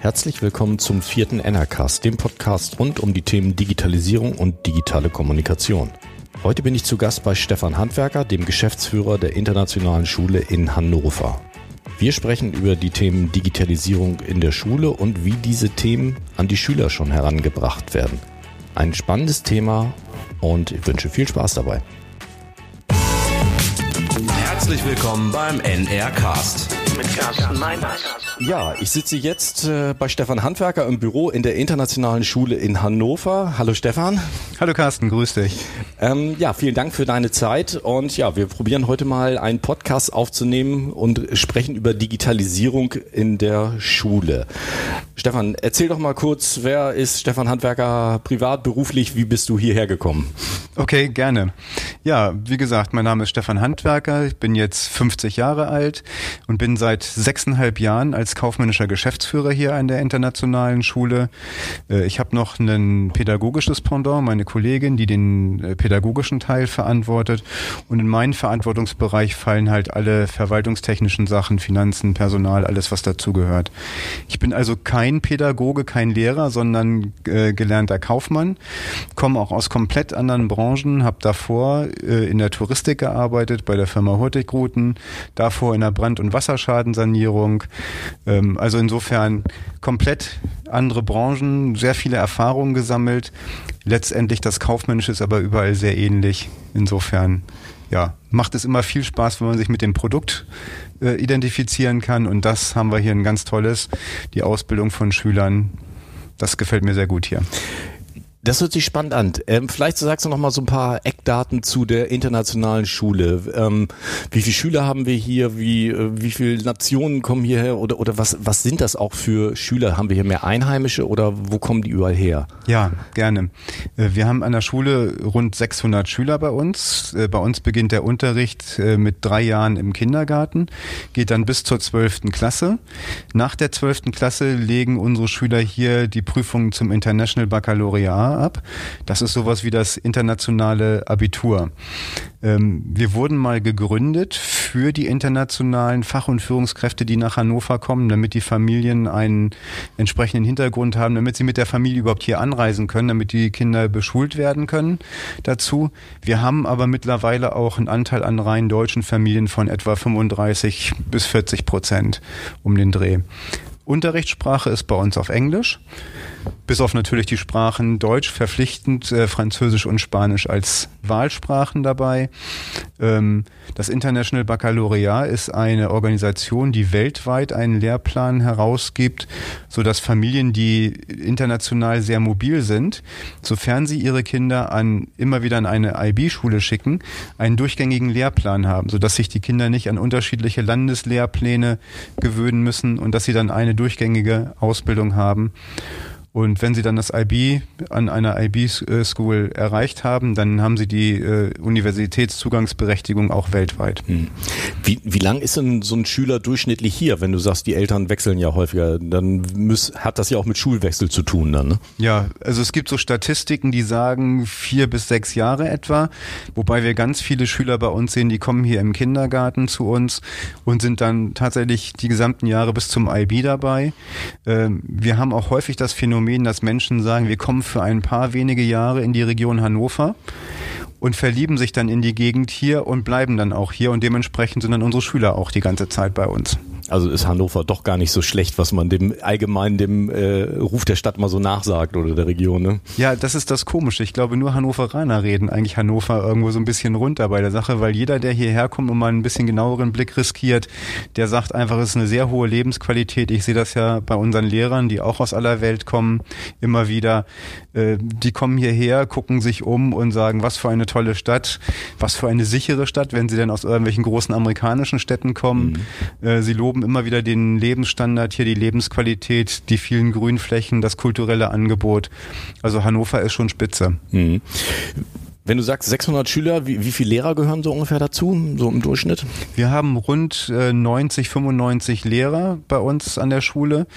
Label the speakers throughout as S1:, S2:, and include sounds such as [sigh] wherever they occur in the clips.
S1: Herzlich willkommen zum vierten Enercast, dem Podcast rund um die Themen Digitalisierung und digitale Kommunikation. Heute bin ich zu Gast bei Stefan Handwerker, dem Geschäftsführer der Internationalen Schule in Hannover. Wir sprechen über die Themen Digitalisierung in der Schule und wie diese Themen an die Schüler schon herangebracht werden. Ein spannendes Thema und ich wünsche viel Spaß dabei.
S2: Herzlich willkommen beim NR Cast mit Carsten
S1: Meiners. Ja, ich sitze jetzt äh, bei Stefan Handwerker im Büro in der Internationalen Schule in Hannover. Hallo Stefan.
S3: Hallo Carsten, grüß dich.
S1: Ähm, ja, vielen Dank für deine Zeit und ja, wir probieren heute mal einen Podcast aufzunehmen und sprechen über Digitalisierung in der Schule. Stefan, erzähl doch mal kurz, wer ist Stefan Handwerker privat, beruflich, wie bist du hierher gekommen?
S3: Okay, gerne. Ja, wie gesagt, mein Name ist Stefan Handwerker, ich bin jetzt 50 Jahre alt und bin seit sechseinhalb Jahren als kaufmännischer Geschäftsführer hier an der internationalen Schule. Äh, ich habe noch ein pädagogisches Pendant, meine Kollegin, die den äh, pädagogischen Teil verantwortet. Und in meinen Verantwortungsbereich fallen halt alle verwaltungstechnischen Sachen, Finanzen, Personal, alles, was dazugehört. Ich bin also kein Pädagoge, kein Lehrer, sondern äh, gelernter Kaufmann, komme auch aus komplett anderen Branchen, habe davor in der Touristik gearbeitet, bei der Firma Hurtigruten, davor in der Brand- und Wasserschadensanierung. Ähm, also insofern komplett andere Branchen, sehr viele Erfahrungen gesammelt. Letztendlich das Kaufmännische ist aber überall sehr ähnlich. Insofern, ja, macht es immer viel Spaß, wenn man sich mit dem Produkt äh, identifizieren kann. Und das haben wir hier ein ganz tolles, die Ausbildung von Schülern. Das gefällt mir sehr gut hier.
S1: Das hört sich spannend an. Ähm, vielleicht sagst du noch mal so ein paar Eckdaten zu der internationalen Schule. Ähm, wie viele Schüler haben wir hier? Wie, äh, wie viele Nationen kommen hierher? Oder, oder was, was sind das auch für Schüler? Haben wir hier mehr Einheimische oder wo kommen die überall her?
S3: Ja, gerne. Äh, wir haben an der Schule rund 600 Schüler bei uns. Äh, bei uns beginnt der Unterricht mit drei Jahren im Kindergarten, geht dann bis zur 12. Klasse. Nach der 12. Klasse legen unsere Schüler hier die Prüfungen zum International Baccalaureat ab. Das ist sowas wie das internationale Abitur. Ähm, wir wurden mal gegründet für die internationalen Fach- und Führungskräfte, die nach Hannover kommen, damit die Familien einen entsprechenden Hintergrund haben, damit sie mit der Familie überhaupt hier anreisen können, damit die Kinder beschult werden können dazu. Wir haben aber mittlerweile auch einen Anteil an rein deutschen Familien von etwa 35 bis 40 Prozent um den Dreh. Unterrichtssprache ist bei uns auf Englisch bis auf natürlich die Sprachen Deutsch verpflichtend, äh, Französisch und Spanisch als Wahlsprachen dabei. Ähm, das International Baccalaureat ist eine Organisation, die weltweit einen Lehrplan herausgibt, so dass Familien, die international sehr mobil sind, sofern sie ihre Kinder an immer wieder an eine IB-Schule schicken, einen durchgängigen Lehrplan haben, so dass sich die Kinder nicht an unterschiedliche Landeslehrpläne gewöhnen müssen und dass sie dann eine durchgängige Ausbildung haben. Und wenn Sie dann das IB an einer IB-School erreicht haben, dann haben Sie die äh, Universitätszugangsberechtigung auch weltweit. Hm.
S1: Wie, wie lang ist denn so ein Schüler durchschnittlich hier, wenn du sagst, die Eltern wechseln ja häufiger? Dann muss, hat das ja auch mit Schulwechsel zu tun dann, ne?
S3: Ja, also es gibt so Statistiken, die sagen vier bis sechs Jahre etwa, wobei wir ganz viele Schüler bei uns sehen, die kommen hier im Kindergarten zu uns und sind dann tatsächlich die gesamten Jahre bis zum IB dabei. Ähm, wir haben auch häufig das Phänomen, Phänomen, dass Menschen sagen, wir kommen für ein paar wenige Jahre in die Region Hannover und verlieben sich dann in die Gegend hier und bleiben dann auch hier und dementsprechend sind dann unsere Schüler auch die ganze Zeit bei uns.
S1: Also ist Hannover doch gar nicht so schlecht, was man dem allgemein dem äh, Ruf der Stadt mal so nachsagt oder der Region. Ne?
S3: Ja, das ist das Komische. Ich glaube, nur Hannoveraner reden eigentlich Hannover irgendwo so ein bisschen runter bei der Sache, weil jeder, der hierher kommt und mal ein bisschen genaueren Blick riskiert, der sagt einfach, es ist eine sehr hohe Lebensqualität. Ich sehe das ja bei unseren Lehrern, die auch aus aller Welt kommen, immer wieder. Äh, die kommen hierher, gucken sich um und sagen, was für eine tolle Stadt, was für eine sichere Stadt, wenn sie denn aus irgendwelchen großen amerikanischen Städten kommen. Mhm. Äh, sie loben immer wieder den Lebensstandard hier, die Lebensqualität, die vielen Grünflächen, das kulturelle Angebot. Also Hannover ist schon spitze. Mhm
S1: Wenn du sagst 600 Schüler, wie, wie viele Lehrer gehören so ungefähr dazu, so im Durchschnitt?
S3: Wir haben rund äh, 90, 95 Lehrer bei uns an der Schule.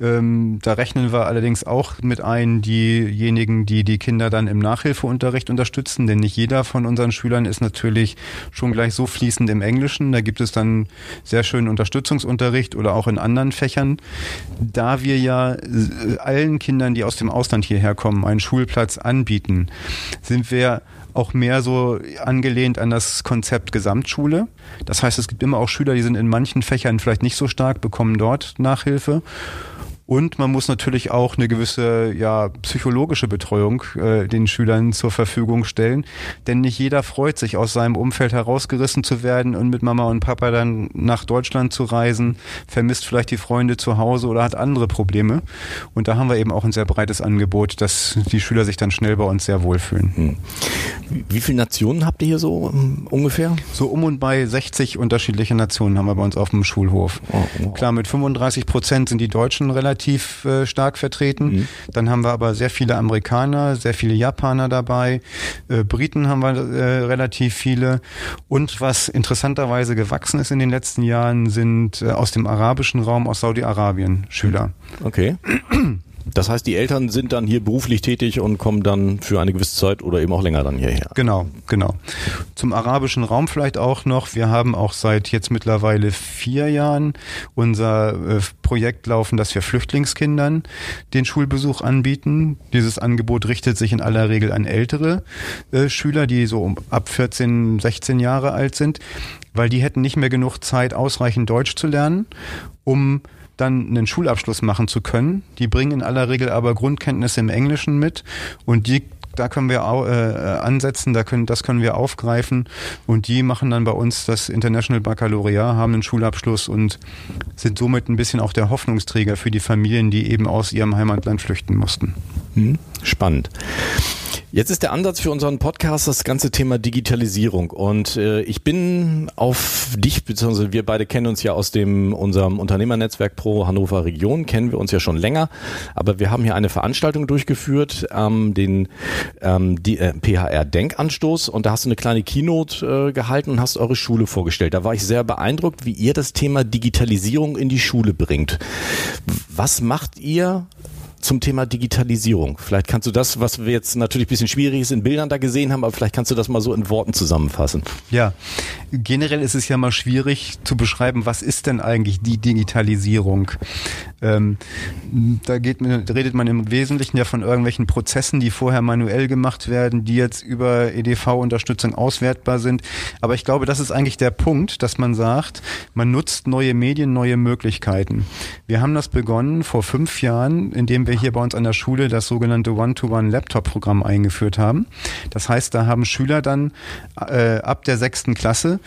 S3: Ähm, da rechnen wir allerdings auch mit ein diejenigen, die die Kinder dann im Nachhilfeunterricht unterstützen, denn nicht jeder von unseren Schülern ist natürlich schon gleich so fließend im Englischen. Da gibt es dann sehr schönen Unterstützungsunterricht oder auch in anderen Fächern. Da wir ja äh, allen Kindern, die aus dem Ausland hierher kommen, einen Schulplatz anbieten, sind wir auch mehr so angelehnt an das Konzept Gesamtschule. Das heißt, es gibt immer auch Schüler, die sind in manchen Fächern vielleicht nicht so stark, bekommen dort Nachhilfe. Und man muss natürlich auch eine gewisse ja, psychologische Betreuung äh, den Schülern zur Verfügung stellen. Denn nicht jeder freut sich, aus seinem Umfeld herausgerissen zu werden und mit Mama und Papa dann nach Deutschland zu reisen, vermisst vielleicht die Freunde zu Hause oder hat andere Probleme. Und da haben wir eben auch ein sehr breites Angebot, dass die Schüler sich dann schnell bei uns sehr wohlfühlen. Hm.
S1: Wie viele Nationen habt ihr hier so um, ungefähr?
S3: So um und bei 60 unterschiedliche Nationen haben wir bei uns auf dem Schulhof. Oh, wow. Klar, mit 35 Prozent sind die Deutschen relativ relativ äh, stark vertreten. Mhm. Dann haben wir aber sehr viele Amerikaner, sehr viele Japaner dabei. Äh, Briten haben wir äh, relativ viele. Und was interessanterweise gewachsen ist in den letzten Jahren, sind äh, aus dem arabischen Raum, aus Saudi-Arabien Schüler.
S1: Okay. [clears throat] Das heißt, die Eltern sind dann hier beruflich tätig und kommen dann für eine gewisse Zeit oder eben auch länger dann hierher.
S3: Genau, genau. Zum arabischen Raum vielleicht auch noch. Wir haben auch seit jetzt mittlerweile vier Jahren unser äh, Projekt laufen, dass wir Flüchtlingskindern den Schulbesuch anbieten. Dieses Angebot richtet sich in aller Regel an ältere äh, Schüler, die so ab 14, 16 Jahre alt sind, weil die hätten nicht mehr genug Zeit, ausreichend Deutsch zu lernen, um dann einen Schulabschluss machen zu können. Die bringen in aller Regel aber Grundkenntnisse im Englischen mit und die da können wir auch, äh, ansetzen, da können, das können wir aufgreifen und die machen dann bei uns das International Baccalaureat, haben einen Schulabschluss und sind somit ein bisschen auch der Hoffnungsträger für die Familien, die eben aus ihrem Heimatland flüchten mussten.
S1: Hm, spannend. Jetzt ist der Ansatz für unseren Podcast das ganze Thema Digitalisierung und äh, ich bin auf dich beziehungsweise wir beide kennen uns ja aus dem unserem Unternehmernetzwerk Pro Hannover Region kennen wir uns ja schon länger, aber wir haben hier eine Veranstaltung durchgeführt, ähm, den ähm, die, äh, PHR Denkanstoß und da hast du eine kleine Keynote äh, gehalten und hast eure Schule vorgestellt. Da war ich sehr beeindruckt, wie ihr das Thema Digitalisierung in die Schule bringt. Was macht ihr zum Thema Digitalisierung. Vielleicht kannst du das, was wir jetzt natürlich ein bisschen schwierig ist, in Bildern da gesehen haben, aber vielleicht kannst du das mal so in Worten zusammenfassen.
S3: Ja, generell ist es ja mal schwierig zu beschreiben, was ist denn eigentlich die Digitalisierung? Ähm, da, geht, redet man im Wesentlichen ja von irgendwelchen Prozessen, die vorher manuell gemacht werden, die jetzt über EDV-Unterstützung auswertbar sind. Aber ich glaube, das ist eigentlich der Punkt, dass man sagt, man nutzt neue Medien, neue Möglichkeiten. Wir haben das begonnen vor fünf Jahren, indem wir hier bei uns an der Schule das sogenannte One-to-One-Laptop-Programm eingeführt haben. Das heißt, da haben Schüler dann äh, ab der sechsten Klasse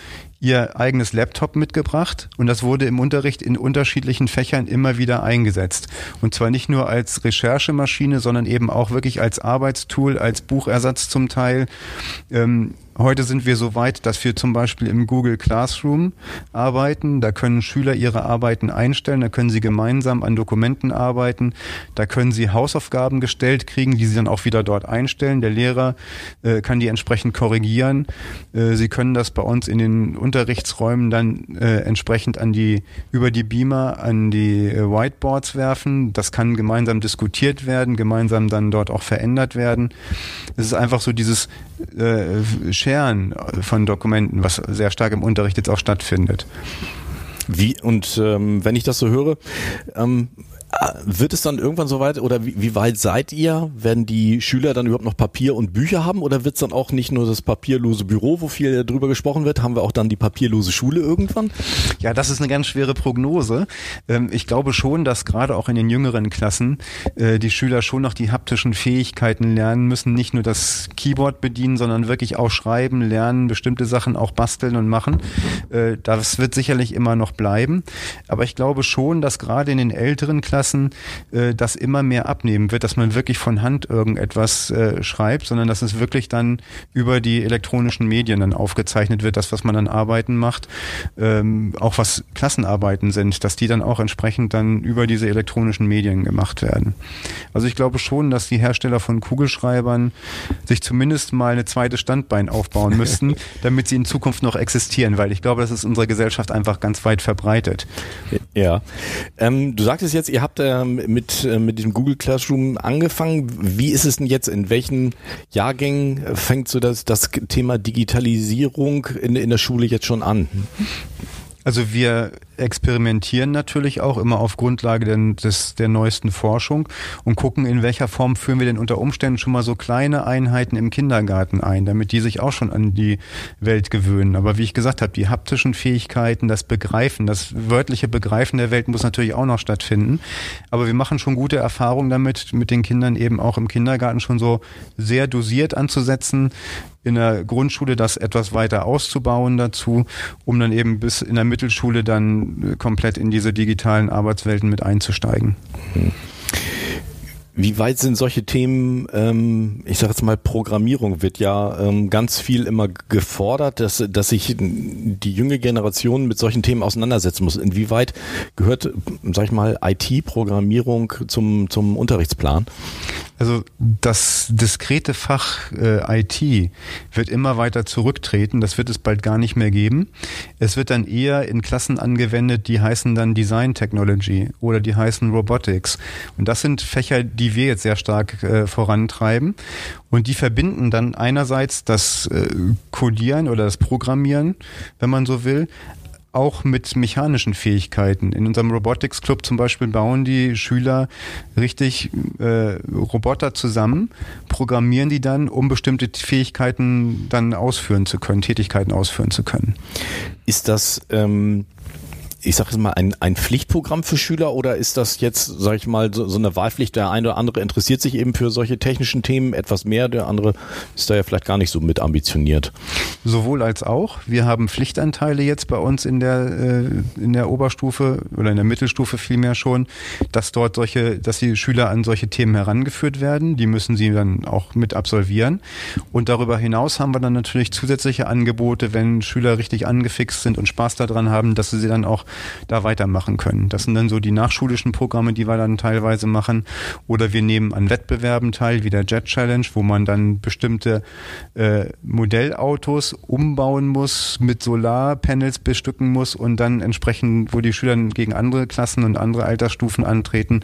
S3: ihr eigenes Laptop mitgebracht und das wurde im Unterricht in unterschiedlichen Fächern immer wieder eingesetzt. Und zwar nicht nur als Recherchemaschine, sondern eben auch wirklich als Arbeitstool, als Buchersatz zum Teil. Ähm, Heute sind wir so weit, dass wir zum Beispiel im Google Classroom arbeiten. Da können Schüler ihre Arbeiten einstellen, da können sie gemeinsam an Dokumenten arbeiten, da können sie Hausaufgaben gestellt kriegen, die sie dann auch wieder dort einstellen. Der Lehrer äh, kann die entsprechend korrigieren. Äh, sie können das bei uns in den Unterrichtsräumen dann äh, entsprechend an die über die Beamer an die äh, Whiteboards werfen. Das kann gemeinsam diskutiert werden, gemeinsam dann dort auch verändert werden. Es ist einfach so dieses äh, Scheren von Dokumenten, was sehr stark im Unterricht jetzt auch stattfindet.
S1: Wie, und ähm, wenn ich das so höre, ähm, wird es dann irgendwann soweit oder wie, wie, weit seid ihr? Werden die Schüler dann überhaupt noch Papier und Bücher haben oder wird es dann auch nicht nur das papierlose Büro, wo viel drüber gesprochen wird? Haben wir auch dann die papierlose Schule irgendwann?
S3: Ja, das ist eine ganz schwere Prognose. Ähm, ich glaube schon, dass gerade auch in den jüngeren Klassen äh, die Schüler schon noch die haptischen Fähigkeiten lernen müssen, nicht nur das Keyboard bedienen, sondern wirklich auch schreiben, lernen, bestimmte Sachen auch basteln und machen. Äh, das wird sicherlich immer noch bleiben. Aber ich glaube schon, dass gerade in den älteren Klassen Klassen äh, das immer mehr abnehmen wird, dass man wirklich von Hand irgendetwas äh, schreibt, sondern dass es wirklich dann über die elektronischen Medien dann aufgezeichnet wird, das, was man an Arbeiten macht, ähm, auch was Klassenarbeiten sind, dass die dann auch entsprechend dann über diese elektronischen Medien gemacht werden. Also ich glaube schon, dass die Hersteller von Kugelschreibern sich zumindest mal eine zweite Standbein aufbauen müssten, [laughs] damit sie in Zukunft noch existieren, weil ich glaube, das ist unsere Gesellschaft einfach ganz weit verbreitet.
S1: Ja. Ähm, du sagtest jetzt, ihr habt äh, mit, äh, mit diesem Google Classroom angefangen. Wie ist es denn jetzt? In welchen Jahrgängen fängt so das, das Thema Digitalisierung in, in der Schule jetzt schon an?
S3: Also wir experimentieren natürlich auch immer auf Grundlage der, des, der neuesten Forschung und gucken, in welcher Form führen wir denn unter Umständen schon mal so kleine Einheiten im Kindergarten ein, damit die sich auch schon an die Welt gewöhnen. Aber wie ich gesagt habe, die haptischen Fähigkeiten, das Begreifen, das wörtliche Begreifen der Welt muss natürlich auch noch stattfinden. Aber wir machen schon gute Erfahrungen damit, mit den Kindern eben auch im Kindergarten schon so sehr dosiert anzusetzen, in der Grundschule das etwas weiter auszubauen dazu, um dann eben bis in der Mittelschule dann komplett in diese digitalen Arbeitswelten mit einzusteigen. Mhm.
S1: Wie weit sind solche Themen, ähm, ich sage jetzt mal, Programmierung wird ja ähm, ganz viel immer gefordert, dass, dass sich die junge Generation mit solchen Themen auseinandersetzen muss. Inwieweit gehört, sag ich mal, IT-Programmierung zum, zum Unterrichtsplan?
S3: Also das diskrete Fach äh, IT wird immer weiter zurücktreten. Das wird es bald gar nicht mehr geben. Es wird dann eher in Klassen angewendet, die heißen dann Design Technology oder die heißen Robotics. Und das sind Fächer, die wir jetzt sehr stark äh, vorantreiben. Und die verbinden dann einerseits das äh, Codieren oder das Programmieren, wenn man so will, auch mit mechanischen Fähigkeiten. In unserem Robotics Club zum Beispiel bauen die Schüler richtig äh, Roboter zusammen, programmieren die dann, um bestimmte Fähigkeiten dann ausführen zu können, Tätigkeiten ausführen zu können.
S1: Ist das ähm ich sage jetzt mal, ein, ein Pflichtprogramm für Schüler oder ist das jetzt, sage ich mal, so, so eine Wahlpflicht? Der eine oder andere interessiert sich eben für solche technischen Themen etwas mehr, der andere ist da ja vielleicht gar nicht so mit ambitioniert.
S3: Sowohl als auch. Wir haben Pflichtanteile jetzt bei uns in der, äh, in der Oberstufe oder in der Mittelstufe vielmehr schon, dass dort solche, dass die Schüler an solche Themen herangeführt werden. Die müssen sie dann auch mit absolvieren. Und darüber hinaus haben wir dann natürlich zusätzliche Angebote, wenn Schüler richtig angefixt sind und Spaß daran haben, dass sie sie dann auch da weitermachen können. Das sind dann so die nachschulischen Programme, die wir dann teilweise machen. Oder wir nehmen an Wettbewerben teil, wie der Jet Challenge, wo man dann bestimmte äh, Modellautos umbauen muss, mit Solarpanels bestücken muss und dann entsprechend, wo die Schüler gegen andere Klassen und andere Altersstufen antreten,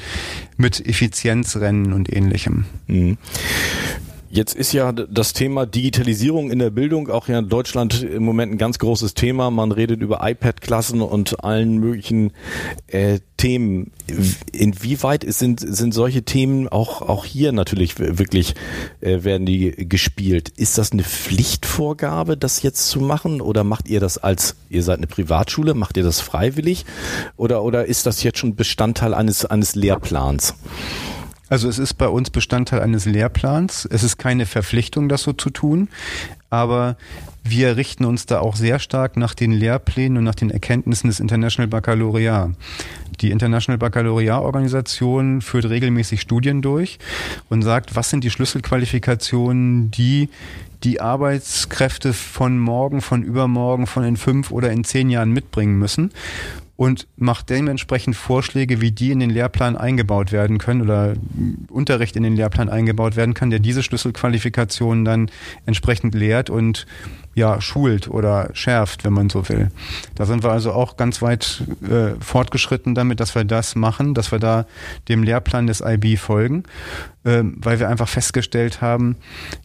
S3: mit Effizienzrennen und ähnlichem. Mhm.
S1: Jetzt ist ja das Thema Digitalisierung in der Bildung auch ja in Deutschland im Moment ein ganz großes Thema. Man redet über iPad-Klassen und allen möglichen äh, Themen. Inwieweit sind, sind solche Themen auch, auch hier natürlich wirklich, äh, werden die gespielt? Ist das eine Pflichtvorgabe, das jetzt zu machen? Oder macht ihr das als, ihr seid eine Privatschule, macht ihr das freiwillig? Oder, oder ist das jetzt schon Bestandteil eines, eines Lehrplans?
S3: Also es ist bei uns Bestandteil eines Lehrplans. Es ist keine Verpflichtung, das so zu tun, aber wir richten uns da auch sehr stark nach den Lehrplänen und nach den Erkenntnissen des International Baccalaureat. Die International Baccalaureat Organisation führt regelmäßig Studien durch und sagt, was sind die Schlüsselqualifikationen, die die Arbeitskräfte von morgen, von übermorgen, von in fünf oder in zehn Jahren mitbringen müssen und macht dementsprechend Vorschläge, wie die in den Lehrplan eingebaut werden können oder Unterricht in den Lehrplan eingebaut werden kann, der diese Schlüsselqualifikationen dann entsprechend lehrt und ja, schult oder schärft, wenn man so will. Da sind wir also auch ganz weit äh, fortgeschritten damit, dass wir das machen, dass wir da dem Lehrplan des IB folgen, weil wir einfach festgestellt haben,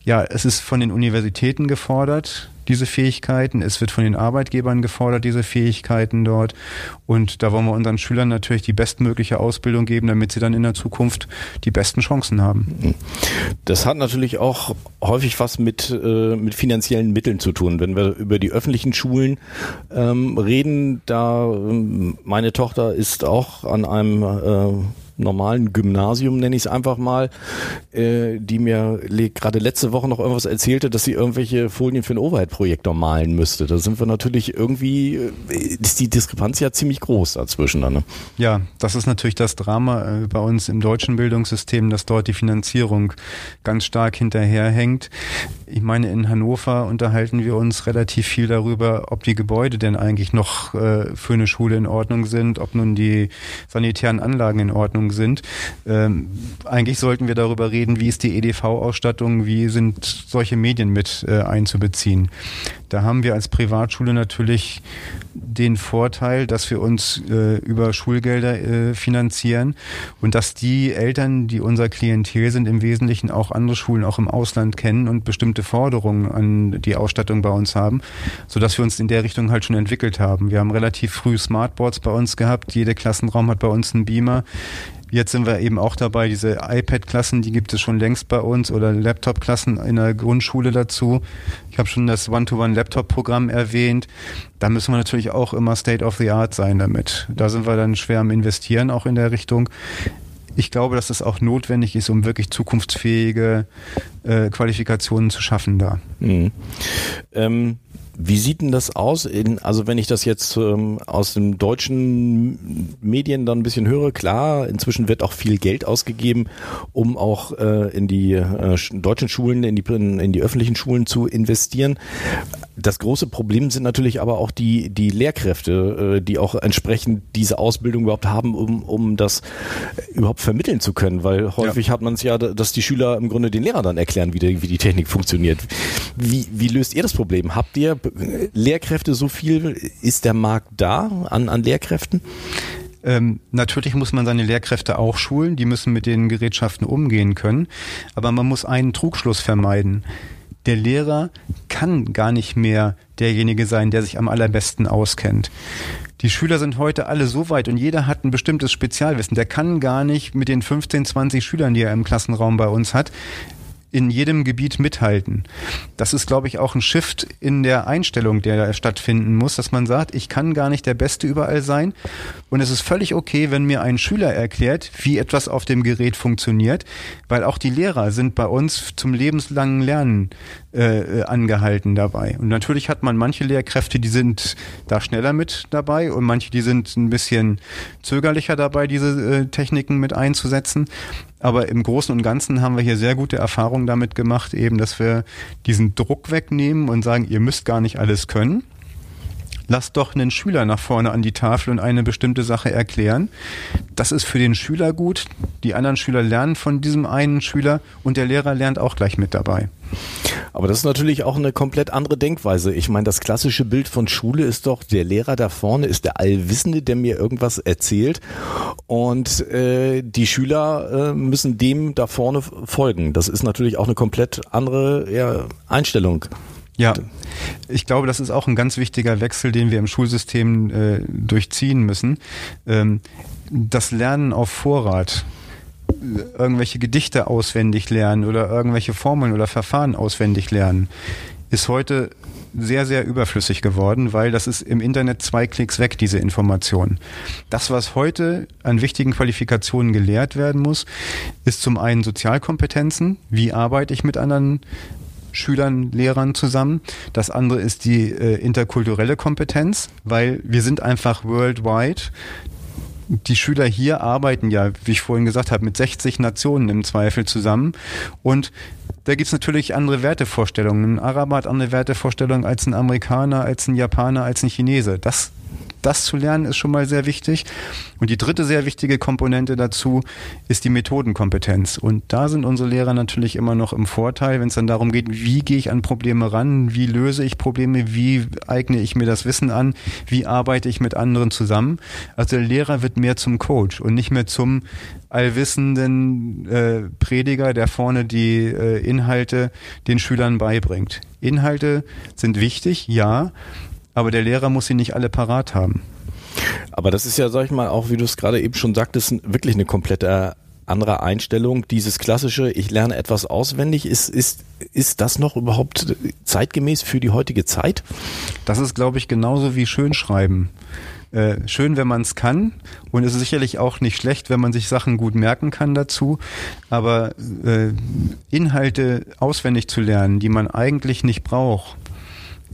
S3: ja, es ist von den Universitäten gefordert, diese Fähigkeiten. Es wird von den Arbeitgebern gefordert, diese Fähigkeiten dort. Und da wollen wir unseren Schülern natürlich die bestmögliche Ausbildung geben, damit sie dann in der Zukunft die besten Chancen haben.
S1: Das hat natürlich auch häufig was mit, äh, mit finanziellen Mitteln zu tun. Wenn wir über die öffentlichen Schulen ähm, reden, da ähm, meine Tochter ist auch an einem äh, normalen Gymnasium, nenne ich es einfach mal, äh, die mir gerade letzte Woche noch irgendwas erzählte, dass sie irgendwelche Folien für einen Overhead-Projektor malen müsste. Da sind wir natürlich irgendwie, äh, ist die Diskrepanz ja ziemlich groß dazwischen. Dann, ne?
S3: Ja, das ist natürlich das Drama äh, bei uns im deutschen Bildungssystem, dass dort die Finanzierung ganz stark hinterherhängt. Ich meine, in Hannover unterhalten wir uns relativ viel darüber, ob die Gebäude denn eigentlich noch äh, für eine Schule in Ordnung sind, ob nun die sanitären Anlagen in Ordnung sind. Ähm, eigentlich sollten wir darüber reden, wie ist die EDV-Ausstattung, wie sind solche Medien mit äh, einzubeziehen. Da haben wir als Privatschule natürlich den Vorteil, dass wir uns äh, über Schulgelder äh, finanzieren und dass die Eltern, die unser Klientel sind, im Wesentlichen auch andere Schulen auch im Ausland kennen und bestimmte Forderungen an die Ausstattung bei uns haben, so dass wir uns in der Richtung halt schon entwickelt haben. Wir haben relativ früh Smartboards bei uns gehabt. Jeder Klassenraum hat bei uns einen Beamer. Jetzt sind wir eben auch dabei, diese iPad-Klassen, die gibt es schon längst bei uns oder Laptop-Klassen in der Grundschule dazu. Ich habe schon das One-to-One-Laptop-Programm erwähnt. Da müssen wir natürlich auch immer State of the Art sein damit. Da sind wir dann schwer am Investieren auch in der Richtung. Ich glaube, dass das auch notwendig ist, um wirklich zukunftsfähige äh, Qualifikationen zu schaffen da.
S1: Mhm. Ähm wie sieht denn das aus? In, also wenn ich das jetzt ähm, aus den deutschen Medien dann ein bisschen höre, klar, inzwischen wird auch viel Geld ausgegeben, um auch äh, in die äh, deutschen Schulen, in die, in, in die öffentlichen Schulen zu investieren. Das große Problem sind natürlich aber auch die, die Lehrkräfte, äh, die auch entsprechend diese Ausbildung überhaupt haben, um, um das überhaupt vermitteln zu können, weil häufig ja. hat man es ja, dass die Schüler im Grunde den Lehrer dann erklären, wie die, wie die Technik funktioniert. Wie, wie löst ihr das Problem? Habt ihr Lehrkräfte so viel? Ist der Markt da an, an Lehrkräften?
S3: Ähm, natürlich muss man seine Lehrkräfte auch schulen, die müssen mit den Gerätschaften umgehen können, aber man muss einen Trugschluss vermeiden. Der Lehrer kann gar nicht mehr derjenige sein, der sich am allerbesten auskennt. Die Schüler sind heute alle so weit und jeder hat ein bestimmtes Spezialwissen. Der kann gar nicht mit den 15, 20 Schülern, die er im Klassenraum bei uns hat, in jedem Gebiet mithalten. Das ist, glaube ich, auch ein Shift in der Einstellung, der stattfinden muss, dass man sagt, ich kann gar nicht der Beste überall sein. Und es ist völlig okay, wenn mir ein Schüler erklärt, wie etwas auf dem Gerät funktioniert, weil auch die Lehrer sind bei uns zum lebenslangen Lernen äh, angehalten dabei. Und natürlich hat man manche Lehrkräfte, die sind da schneller mit dabei und manche, die sind ein bisschen zögerlicher dabei, diese äh, Techniken mit einzusetzen. Aber im Großen und Ganzen haben wir hier sehr gute Erfahrungen damit gemacht, eben, dass wir diesen Druck wegnehmen und sagen, ihr müsst gar nicht alles können. Lasst doch einen Schüler nach vorne an die Tafel und eine bestimmte Sache erklären. Das ist für den Schüler gut. Die anderen Schüler lernen von diesem einen Schüler und der Lehrer lernt auch gleich mit dabei.
S1: Aber das ist natürlich auch eine komplett andere Denkweise. Ich meine, das klassische Bild von Schule ist doch, der Lehrer da vorne ist der Allwissende, der mir irgendwas erzählt und äh, die Schüler äh, müssen dem da vorne folgen. Das ist natürlich auch eine komplett andere ja, Einstellung.
S3: Ja, ich glaube, das ist auch ein ganz wichtiger Wechsel, den wir im Schulsystem äh, durchziehen müssen. Ähm, das Lernen auf Vorrat irgendwelche Gedichte auswendig lernen oder irgendwelche Formeln oder Verfahren auswendig lernen, ist heute sehr, sehr überflüssig geworden, weil das ist im Internet zwei Klicks weg, diese Information. Das, was heute an wichtigen Qualifikationen gelehrt werden muss, ist zum einen Sozialkompetenzen. Wie arbeite ich mit anderen Schülern, Lehrern zusammen. Das andere ist die äh, interkulturelle Kompetenz, weil wir sind einfach worldwide die Schüler hier arbeiten ja, wie ich vorhin gesagt habe, mit 60 Nationen im Zweifel zusammen. Und da gibt's natürlich andere Wertevorstellungen. Ein Araber hat andere Wertevorstellungen als ein Amerikaner, als ein Japaner, als ein Chinese. Das das zu lernen ist schon mal sehr wichtig. Und die dritte sehr wichtige Komponente dazu ist die Methodenkompetenz. Und da sind unsere Lehrer natürlich immer noch im Vorteil, wenn es dann darum geht, wie gehe ich an Probleme ran, wie löse ich Probleme, wie eigne ich mir das Wissen an, wie arbeite ich mit anderen zusammen. Also der Lehrer wird mehr zum Coach und nicht mehr zum allwissenden äh, Prediger, der vorne die äh, Inhalte den Schülern beibringt. Inhalte sind wichtig, ja, aber der Lehrer muss sie nicht alle parat haben.
S1: Aber das ist ja, sag ich mal, auch wie du es gerade eben schon sagtest, wirklich eine komplette andere Einstellung. Dieses klassische, ich lerne etwas auswendig, ist, ist, ist das noch überhaupt zeitgemäß für die heutige Zeit?
S3: Das ist, glaube ich, genauso wie Schönschreiben. äh, schön, wenn man es kann und es ist sicherlich auch nicht schlecht, wenn man sich Sachen gut merken kann dazu, aber äh, Inhalte auswendig zu lernen, die man eigentlich nicht braucht,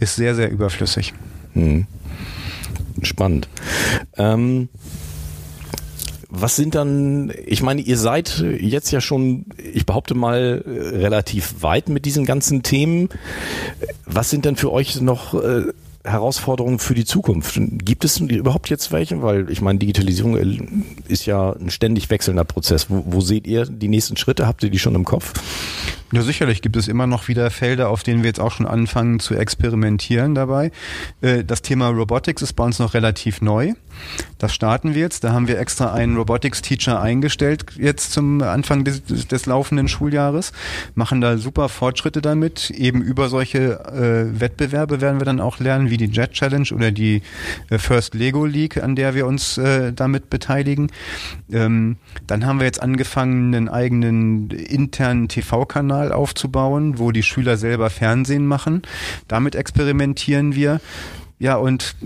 S3: ist sehr, sehr überflüssig. Hm.
S1: Spannend. Ähm, was sind dann, ich meine, ihr seid jetzt ja schon, ich behaupte mal, relativ weit mit diesen ganzen Themen. Was sind denn für euch noch äh, Herausforderungen für die Zukunft? Gibt es überhaupt jetzt welche? Weil ich meine, Digitalisierung ist ja ein ständig wechselnder Prozess. Wo, wo seht ihr die nächsten Schritte? Habt ihr die schon im Kopf?
S3: Ja, sicherlich gibt es immer noch wieder Felder, auf denen wir jetzt auch schon anfangen zu experimentieren dabei. Äh, das Thema Robotics ist bei uns noch relativ neu. Das starten wir jetzt. Da haben wir extra einen Robotics-Teacher eingestellt jetzt zum Anfang des, des, laufenden Schuljahres. Machen da super Fortschritte damit. Eben über solche äh, Wettbewerbe werden wir dann auch lernen, wie die Jet Challenge oder die äh, First Lego League, an der wir uns äh, damit beteiligen. Ähm, dann haben wir jetzt angefangen, einen eigenen internen TV-Kanal Kanal aufzubauen, wo die Schüler selber Fernsehen machen. Damit experimentieren wir. Ja, und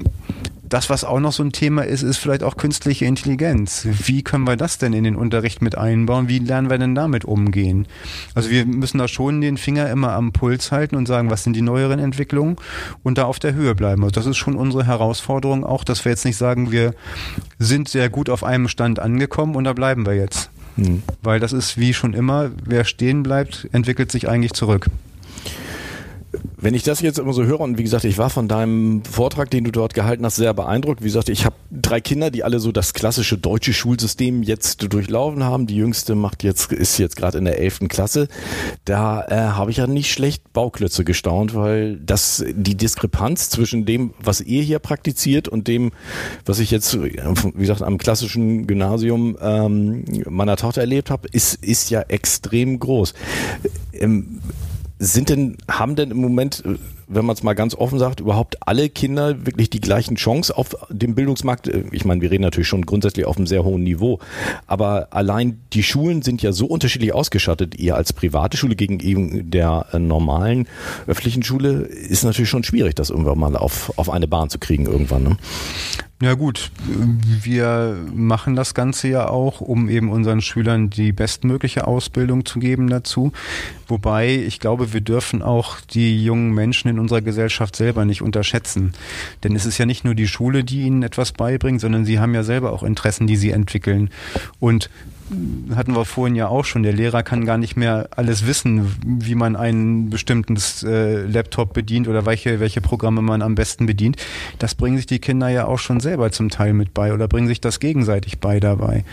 S3: das, was auch noch so ein Thema ist, ist vielleicht auch künstliche Intelligenz. Wie können wir das denn in den Unterricht mit einbauen? Wie lernen wir denn damit umgehen? Also wir müssen da schon den Finger immer am Puls halten und sagen, was sind die neueren Entwicklungen und da auf der Höhe bleiben. Also das ist schon unsere Herausforderung auch, dass wir jetzt nicht sagen, wir sind sehr gut auf einem Stand angekommen und da bleiben wir jetzt. Hm. Weil das ist wie schon immer, wer stehen bleibt, entwickelt sich eigentlich zurück.
S1: Wenn ich das jetzt immer so höre und wie gesagt, ich war von deinem Vortrag, den du dort gehalten hast, sehr beeindruckt. Wie gesagt, ich habe drei Kinder, die alle so das klassische deutsche Schulsystem jetzt durchlaufen haben. Die jüngste macht jetzt ist jetzt gerade in der elften Klasse. Da äh, habe ich ja nicht schlecht Bauklötze gestaunt, weil das die Diskrepanz zwischen dem, was ihr hier praktiziert und dem, was ich jetzt wie gesagt am klassischen Gymnasium ähm, meiner Tochter erlebt habe, ist ist ja extrem groß. Ähm, sind denn, haben denn im Moment, wenn man es mal ganz offen sagt, überhaupt alle Kinder wirklich die gleichen Chance auf dem Bildungsmarkt? Ich meine, wir reden natürlich schon grundsätzlich auf einem sehr hohen Niveau, aber allein die Schulen sind ja so unterschiedlich ausgestattet. Ihr als private Schule gegen der äh, normalen öffentlichen Schule ist natürlich schon schwierig, das irgendwann mal auf, auf eine Bahn zu kriegen irgendwann. Ne?
S3: Ja gut, wir machen das Ganze ja auch, um eben unseren Schülern die bestmögliche Ausbildung zu geben dazu. Wobei ich glaube, wir dürfen auch die jungen Menschen in unserer Gesellschaft selber nicht unterschätzen. Denn es ist ja nicht nur die Schule, die ihnen etwas beibringt, sondern sie haben ja selber auch Interessen, die sie entwickeln. Und hatten wir vorhin ja auch schon, der Lehrer kann gar nicht mehr alles wissen, wie man ein bestimmtes äh, Laptop bedient oder welche, welche Programme man am besten bedient. Das bringen sich die Kinder ja auch schon selber zum Teil mit bei oder bringen sich das gegenseitig bei dabei.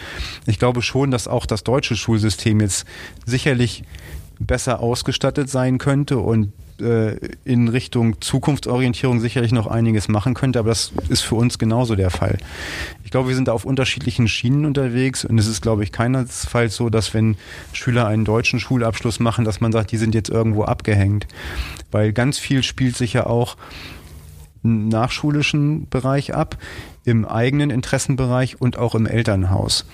S3: Ich glaube schon, dass auch das deutsche Schulsystem jetzt sicherlich besser ausgestattet sein könnte und äh, in Richtung Zukunftsorientierung sicherlich noch einiges machen könnte, aber das ist für uns genauso der Fall. Ich glaube, wir sind auf unterschiedlichen Schienen unterwegs und es ist, glaube ich, keinesfalls so, dass wenn Schüler einen deutschen Schulabschluss machen, dass man sagt, die sind jetzt irgendwo abgehängt. Weil ganz viel spielt sich ja auch im nachschulischen Bereich ab im eigenen Interessenbereich und auch im Elternhaus.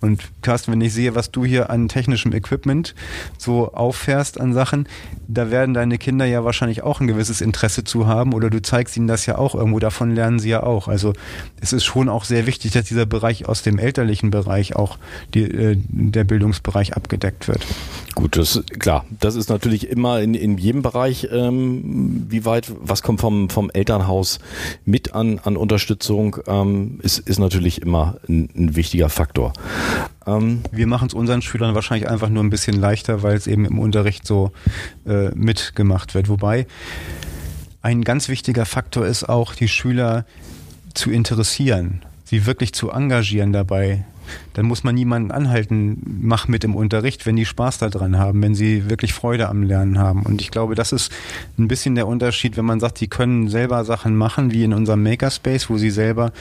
S3: Und Carsten, wenn ich sehe, was du hier an technischem Equipment so auffährst an Sachen, da werden deine Kinder ja wahrscheinlich auch ein gewisses Interesse zu haben oder du zeigst ihnen das ja auch irgendwo, davon lernen sie ja auch. Also es ist schon auch sehr wichtig, dass dieser Bereich aus dem elterlichen Bereich auch die, äh, der Bildungsbereich abgedeckt wird.
S1: Gut, das klar, das ist natürlich immer in, in jedem Bereich, ähm, wie weit, was kommt vom, vom Elternhaus mit an, an Unterstützung ist, ist natürlich immer ein, ein wichtiger Faktor.
S3: Ähm, Wir machen es unseren Schülern wahrscheinlich einfach nur ein bisschen leichter, weil es eben im Unterricht so äh, mitgemacht wird. Wobei ein ganz wichtiger Faktor ist auch, die Schüler zu interessieren, sie wirklich zu engagieren dabei, dann muss man niemanden anhalten, mach mit im Unterricht, wenn die Spaß daran haben, wenn sie wirklich Freude am Lernen haben. Und ich glaube, das ist ein bisschen der Unterschied, wenn man sagt, sie können selber Sachen machen, wie in unserem Makerspace, wo sie selber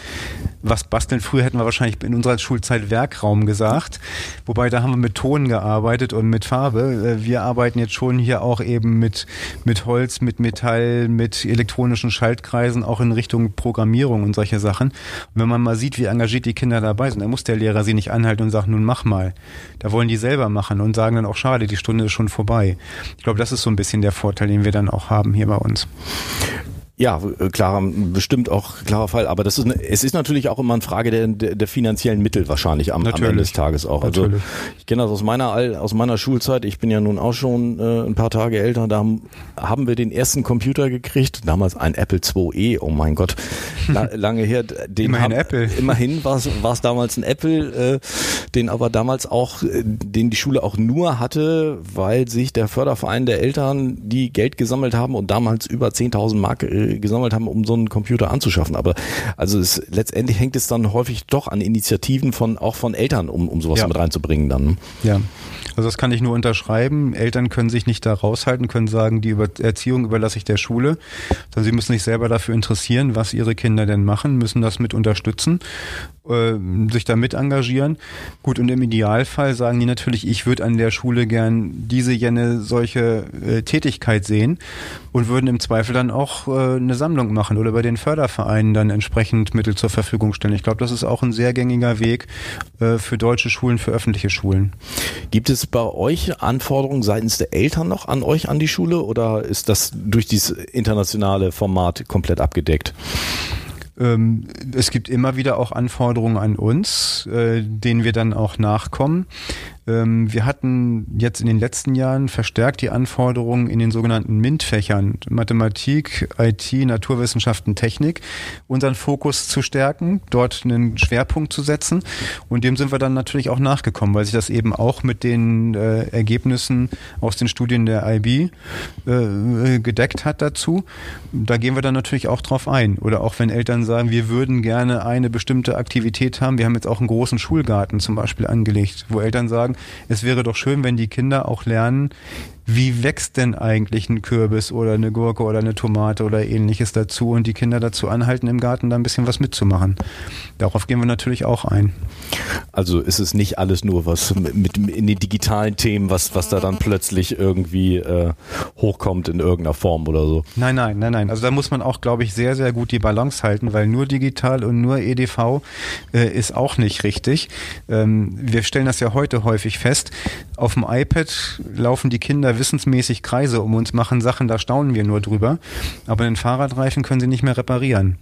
S3: was basteln. Früher hätten wir wahrscheinlich in unserer Schulzeit Werkraum gesagt, wobei da haben wir mit Ton gearbeitet und mit Farbe. Äh, wir arbeiten jetzt schon hier auch eben mit, mit Holz, mit Metall, mit elektronischen Schaltkreisen, auch in Richtung Programmierung und solche Sachen. Und wenn man mal sieht, wie engagiert die Kinder dabei sind, dann muss der Lehrer Lehrer sie nicht anhalten und sagen, nun mach mal. Da wollen die selber machen und sagen dann auch, schade, die Stunde ist schon vorbei. Ich glaube, das ist so ein bisschen der Vorteil, den wir dann auch haben hier bei uns.
S1: Ja, äh, klar, bestimmt auch klarer Fall. Aber das ist eine, es ist natürlich auch immer eine Frage der, der, der finanziellen Mittel wahrscheinlich am, am Ende des Tages auch. Also natürlich. Ich kenne das aus meiner aus meiner Schulzeit. Ich bin ja nun auch schon äh, ein paar Tage älter. Da haben, haben wir den ersten Computer gekriegt. Damals ein Apple IIe. Oh mein Gott, La, [laughs] lange her. Den
S3: immerhin haben, Apple.
S1: Immerhin war es damals ein Apple, äh, den aber damals auch, äh, den die Schule auch nur hatte, weil sich der Förderverein der Eltern die Geld gesammelt haben und damals über 10.000 Mark äh, gesammelt haben, um so einen Computer anzuschaffen. Aber also es, letztendlich hängt es dann häufig doch an Initiativen von auch von Eltern, um, um sowas ja. mit reinzubringen dann.
S3: Ja. Also das kann ich nur unterschreiben. Eltern können sich nicht da raushalten, können sagen, die Erziehung überlasse ich der Schule. Sondern sie müssen sich selber dafür interessieren, was ihre Kinder denn machen, müssen das mit unterstützen äh, sich da mit engagieren. Gut, und im Idealfall sagen die natürlich, ich würde an der Schule gern diese jene solche äh, Tätigkeit sehen und würden im Zweifel dann auch äh, eine Sammlung machen oder bei den Fördervereinen dann entsprechend Mittel zur Verfügung stellen. Ich glaube, das ist auch ein sehr gängiger Weg äh, für deutsche Schulen, für öffentliche Schulen.
S1: Gibt es bei euch Anforderungen seitens der Eltern noch an euch an die Schule oder ist das durch dieses internationale Format komplett abgedeckt?
S3: Ähm, es gibt immer wieder auch Anforderungen an uns, äh, denen wir dann auch nachkommen. Ähm, wir hatten jetzt in den letzten Jahren verstärkt die Anforderungen in den sogenannten MINT-Fächern, Mathematik, IT, Naturwissenschaften, Technik, unseren Fokus zu stärken, dort einen Schwerpunkt zu setzen. Und dem sind wir dann natürlich auch nachgekommen, weil sich das eben auch mit den äh, Ergebnissen aus den Studien der IB äh, gedeckt hat dazu. Da gehen wir dann natürlich auch drauf ein. Oder auch wenn Eltern sagen, wir würden gerne eine bestimmte Aktivität haben. Wir haben jetzt auch einen großen Schulgarten zum Beispiel angelegt, wo Eltern sagen, sagen, es wäre doch schön, wenn die Kinder auch lernen, wie wächst denn eigentlich ein Kürbis oder eine Gurke oder eine Tomate oder ähnliches dazu und die Kinder dazu anhalten, im Garten da ein bisschen was mitzumachen. Darauf gehen wir natürlich auch ein.
S1: Also ist es nicht alles nur was mit, in den digitalen Themen, was, was da dann plötzlich irgendwie äh, hochkommt in irgendeiner Form oder so?
S3: Nein, nein, nein, nein. Also da muss man auch, glaube ich, sehr, sehr gut die Balance halten, weil nur digital und nur EDV äh, ist auch nicht richtig. Ähm, wir stellen das ja heute häufig fest. Auf dem iPad laufen die Kinder wissensmäßig Kreise um uns, machen Sachen, da staunen wir nur drüber. Aber den Fahrradreifen können sie nicht mehr reparieren.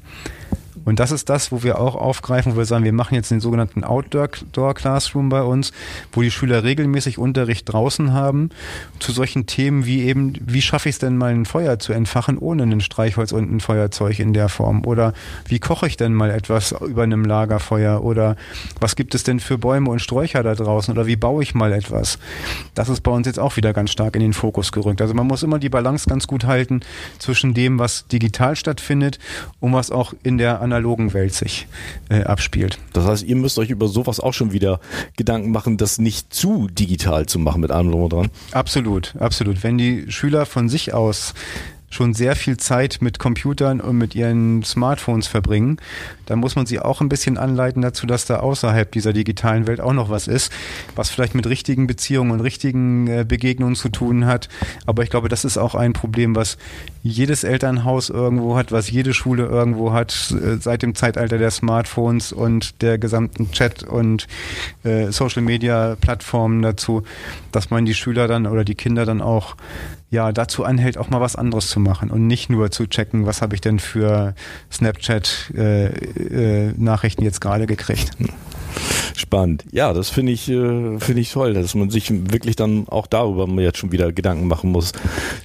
S3: Und das ist das, wo wir auch aufgreifen, wo wir sagen, wir machen jetzt den sogenannten Outdoor Classroom bei uns, wo die Schüler regelmäßig Unterricht draußen haben, zu solchen Themen wie eben, wie schaffe ich es denn mal ein Feuer zu entfachen ohne ein Streichholz und ein Feuerzeug in der Form? Oder wie koche ich denn mal etwas über einem Lagerfeuer? Oder was gibt es denn für Bäume und Sträucher da draußen? Oder wie baue ich mal etwas? Das ist bei uns jetzt auch wieder ganz stark in den Fokus gerückt. Also man muss immer die Balance ganz gut halten zwischen dem, was digital stattfindet und was auch in der analogen Welt sich äh, abspielt.
S1: Das heißt, ihr müsst euch über sowas auch schon wieder Gedanken machen, das nicht zu digital zu machen mit allem drum und dran.
S3: Absolut, absolut. Wenn die Schüler von sich aus schon sehr viel Zeit mit Computern und mit ihren Smartphones verbringen, dann muss man sie auch ein bisschen anleiten dazu, dass da außerhalb dieser digitalen Welt auch noch was ist, was vielleicht mit richtigen Beziehungen und richtigen äh, Begegnungen zu tun hat. Aber ich glaube, das ist auch ein Problem, was jedes Elternhaus irgendwo hat, was jede Schule irgendwo hat, äh, seit dem Zeitalter der Smartphones und der gesamten Chat- und äh, Social-Media-Plattformen dazu, dass man die Schüler dann oder die Kinder dann auch ja dazu anhält, auch mal was anderes zu machen und nicht nur zu checken, was habe ich denn für Snapchat äh, äh, Nachrichten jetzt gerade gekriegt.
S1: Spannend. Ja, das finde ich, äh, finde ich toll, dass man sich wirklich dann auch darüber jetzt schon wieder Gedanken machen muss.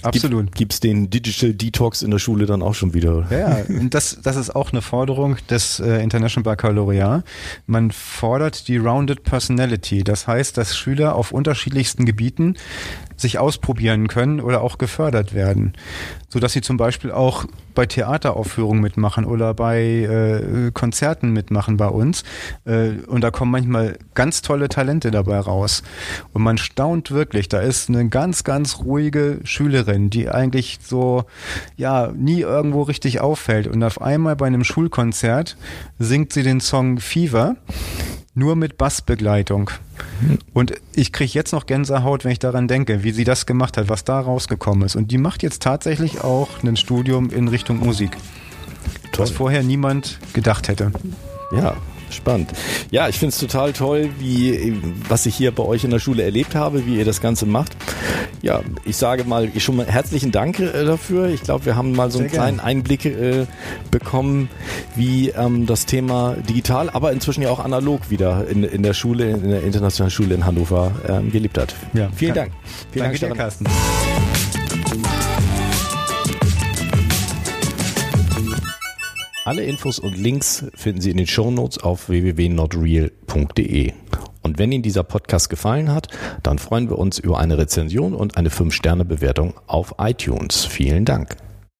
S3: Absolut.
S1: Gibt es den Digital Detox in der Schule dann auch schon wieder?
S3: Ja, und das, das ist auch eine Forderung des äh, International Baccalaureat. Man fordert die Rounded Personality. Das heißt, dass Schüler auf unterschiedlichsten Gebieten sich ausprobieren können oder auch gefördert werden, so dass sie zum Beispiel auch bei Theateraufführungen mitmachen oder bei äh, Konzerten mitmachen bei uns. Äh, und da kommen manchmal ganz tolle Talente dabei raus. Und man staunt wirklich. Da ist eine ganz, ganz ruhige Schülerin, die eigentlich so ja nie irgendwo richtig auffällt. Und auf einmal bei einem Schulkonzert singt sie den Song Fever nur mit Bassbegleitung. Und ich kriege jetzt noch Gänsehaut, wenn ich daran denke, wie sie das gemacht hat, was da rausgekommen ist. Und die macht jetzt tatsächlich auch ein Studium in Richtung Musik. Toll. Was vorher niemand gedacht hätte.
S1: Ja, Spannend. Ja, ich finde es total toll, wie, was ich hier bei euch in der Schule erlebt habe, wie ihr das Ganze macht. Ja, ich sage mal schon mal herzlichen Dank äh, dafür. Ich glaube, wir haben mal so einen Sehr kleinen gern. Einblick äh, bekommen, wie ähm, das Thema digital, aber inzwischen ja auch analog wieder in, in der Schule, in der internationalen Schule in Hannover ähm, gelebt hat. Ja, vielen Dank.
S3: Vielen Danke Dank, dir, Carsten.
S1: Alle Infos und Links finden Sie in den Shownotes auf www.notreal.de. Und wenn Ihnen dieser Podcast gefallen hat, dann freuen wir uns über eine Rezension und eine 5-Sterne-Bewertung auf iTunes. Vielen Dank.